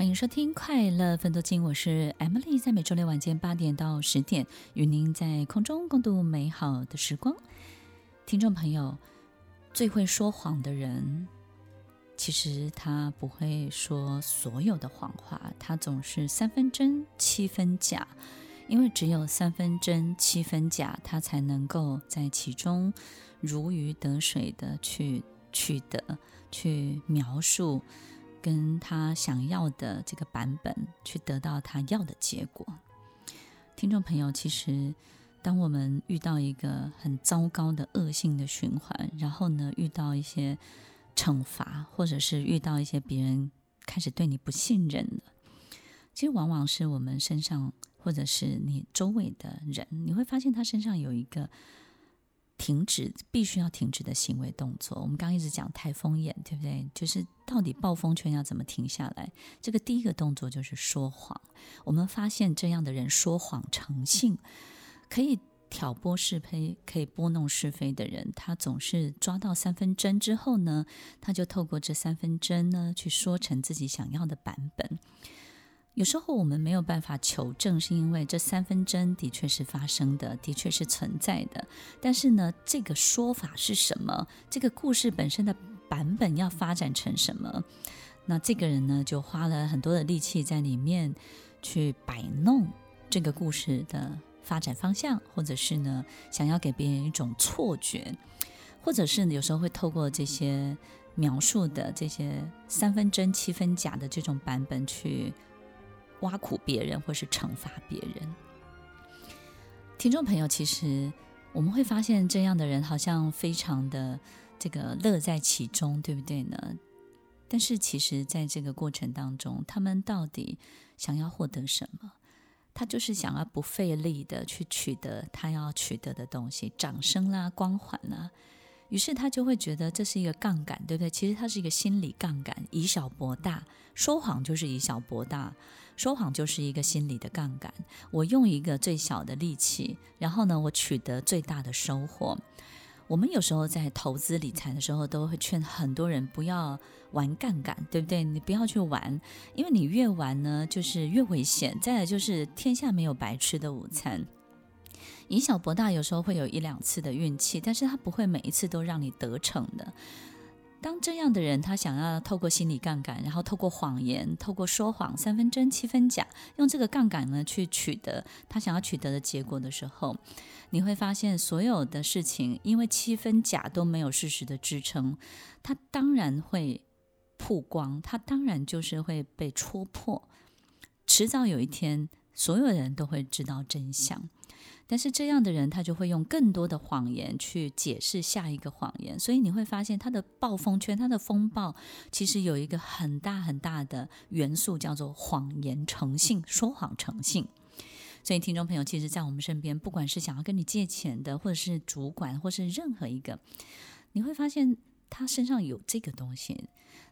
欢迎收听《快乐奋斗金》，我是 Emily，在每周六晚间八点到十点，与您在空中共度美好的时光。听众朋友，最会说谎的人，其实他不会说所有的谎话，他总是三分真七分假，因为只有三分真七分假，他才能够在其中如鱼得水的去取得、去描述。跟他想要的这个版本去得到他要的结果。听众朋友，其实当我们遇到一个很糟糕的恶性的循环，然后呢，遇到一些惩罚，或者是遇到一些别人开始对你不信任了，其实往往是我们身上，或者是你周围的人，你会发现他身上有一个。停止，必须要停止的行为动作。我们刚刚一直讲台风眼，对不对？就是到底暴风圈要怎么停下来？这个第一个动作就是说谎。我们发现这样的人说谎成性，可以挑拨是非，可以拨弄是非的人，他总是抓到三分真之后呢，他就透过这三分真呢，去说成自己想要的版本。有时候我们没有办法求证，是因为这三分真的确是发生的，的确是存在的。但是呢，这个说法是什么？这个故事本身的版本要发展成什么？那这个人呢，就花了很多的力气在里面去摆弄这个故事的发展方向，或者是呢，想要给别人一种错觉，或者是有时候会透过这些描述的这些三分真七分假的这种版本去。挖苦别人，或是惩罚别人。听众朋友，其实我们会发现，这样的人好像非常的这个乐在其中，对不对呢？但是，其实在这个过程当中，他们到底想要获得什么？他就是想要不费力的去取得他要取得的东西，掌声啦，光环啦。于是他就会觉得这是一个杠杆，对不对？其实它是一个心理杠杆，以小博大。说谎就是以小博大，说谎就是一个心理的杠杆。我用一个最小的力气，然后呢，我取得最大的收获。我们有时候在投资理财的时候，都会劝很多人不要玩杠杆，对不对？你不要去玩，因为你越玩呢，就是越危险。再来就是天下没有白吃的午餐。以小博大，有时候会有一两次的运气，但是他不会每一次都让你得逞的。当这样的人，他想要透过心理杠杆，然后透过谎言，透过说谎，三分真七分假，用这个杠杆呢去取得他想要取得的结果的时候，你会发现所有的事情，因为七分假都没有事实的支撑，他当然会曝光，他当然就是会被戳破，迟早有一天，所有人都会知道真相。但是这样的人，他就会用更多的谎言去解释下一个谎言，所以你会发现他的暴风圈、他的风暴，其实有一个很大很大的元素，叫做谎言成性、说谎成性。所以听众朋友，其实，在我们身边，不管是想要跟你借钱的，或者是主管，或是任何一个，你会发现他身上有这个东西。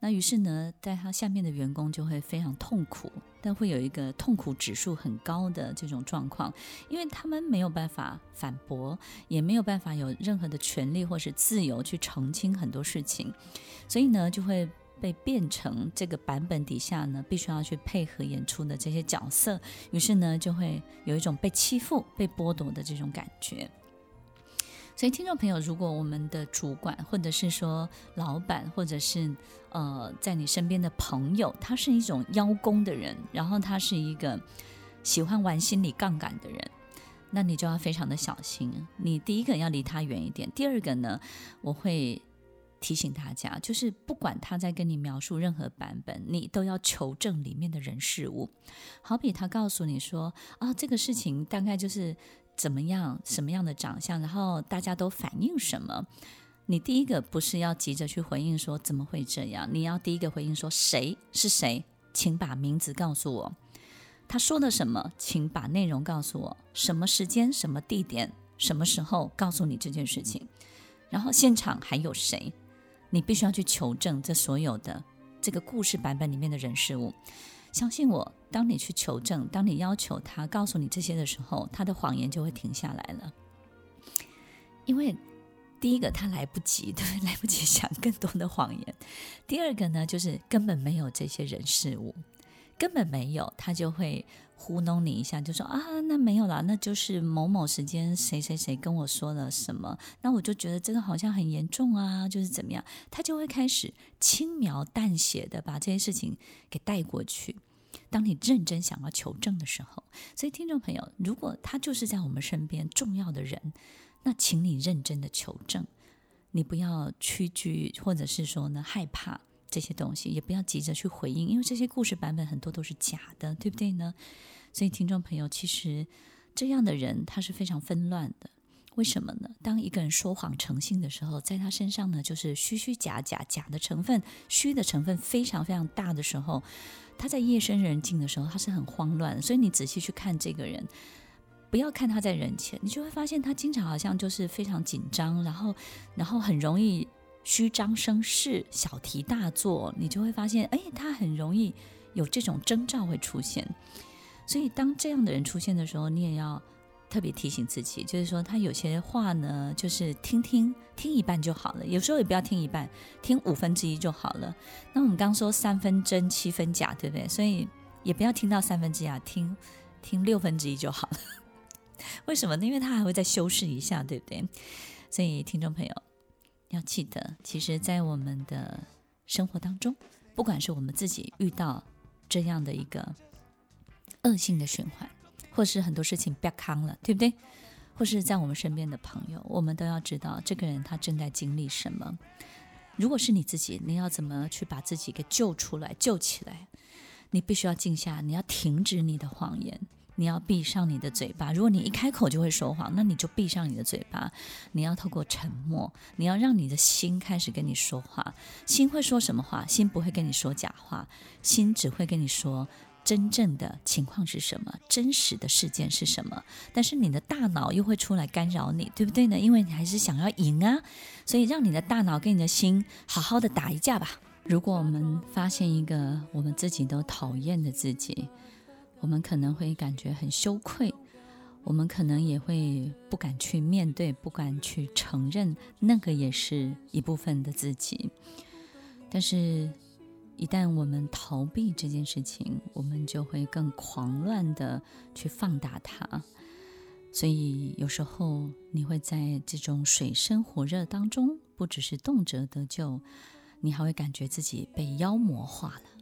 那于是呢，在他下面的员工就会非常痛苦，但会有一个痛苦指数很高的这种状况，因为他们没有办法反驳，也没有办法有任何的权利或是自由去澄清很多事情，所以呢，就会被变成这个版本底下呢，必须要去配合演出的这些角色，于是呢，就会有一种被欺负、被剥夺的这种感觉。所以，听众朋友，如果我们的主管，或者是说老板，或者是呃，在你身边的朋友，他是一种邀功的人，然后他是一个喜欢玩心理杠杆的人，那你就要非常的小心。你第一个要离他远一点，第二个呢，我会提醒大家，就是不管他在跟你描述任何版本，你都要求证里面的人事物。好比他告诉你说啊，这个事情大概就是。怎么样？什么样的长相？然后大家都反应什么？你第一个不是要急着去回应说怎么会这样？你要第一个回应说谁是谁？请把名字告诉我。他说的什么？请把内容告诉我。什么时间？什么地点？什么时候告诉你这件事情？然后现场还有谁？你必须要去求证这所有的这个故事版本里面的人事物。相信我，当你去求证，当你要求他告诉你这些的时候，他的谎言就会停下来了。因为第一个他来不及，对，来不及想更多的谎言；第二个呢，就是根本没有这些人事物，根本没有，他就会糊弄你一下，就说啊，那没有啦，那就是某某时间谁谁谁跟我说了什么，那我就觉得这个好像很严重啊，就是怎么样，他就会开始轻描淡写的把这些事情给带过去。当你认真想要求证的时候，所以听众朋友，如果他就是在我们身边重要的人，那请你认真的求证，你不要屈居，或者是说呢害怕这些东西，也不要急着去回应，因为这些故事版本很多都是假的，对不对呢？所以听众朋友，其实这样的人他是非常纷乱的。为什么呢？当一个人说谎成性的时候，在他身上呢，就是虚虚假假，假的成分，虚的成分非常非常大的时候。他在夜深人静的时候，他是很慌乱。所以你仔细去看这个人，不要看他在人前，你就会发现他经常好像就是非常紧张，然后，然后很容易虚张声势、小题大做。你就会发现，哎，他很容易有这种征兆会出现。所以当这样的人出现的时候，你也要。特别提醒自己，就是说他有些话呢，就是听听听一半就好了。有时候也不要听一半，听五分之一就好了。那我们刚说三分真七分假，对不对？所以也不要听到三分之一啊，听听六分之一就好了。为什么呢？因为他还会再修饰一下，对不对？所以听众朋友要记得，其实，在我们的生活当中，不管是我们自己遇到这样的一个恶性的循环。或是很多事情不要扛了，对不对？或是在我们身边的朋友，我们都要知道这个人他正在经历什么。如果是你自己，你要怎么去把自己给救出来、救起来？你必须要静下，你要停止你的谎言，你要闭上你的嘴巴。如果你一开口就会说谎，那你就闭上你的嘴巴。你要透过沉默，你要让你的心开始跟你说话。心会说什么话？心不会跟你说假话，心只会跟你说。真正的情况是什么？真实的事件是什么？但是你的大脑又会出来干扰你，对不对呢？因为你还是想要赢啊，所以让你的大脑跟你的心好好的打一架吧。如果我们发现一个我们自己都讨厌的自己，我们可能会感觉很羞愧，我们可能也会不敢去面对，不敢去承认，那个也是一部分的自己。但是。一旦我们逃避这件事情，我们就会更狂乱的去放大它。所以有时候你会在这种水深火热当中，不只是动辄得救，你还会感觉自己被妖魔化了。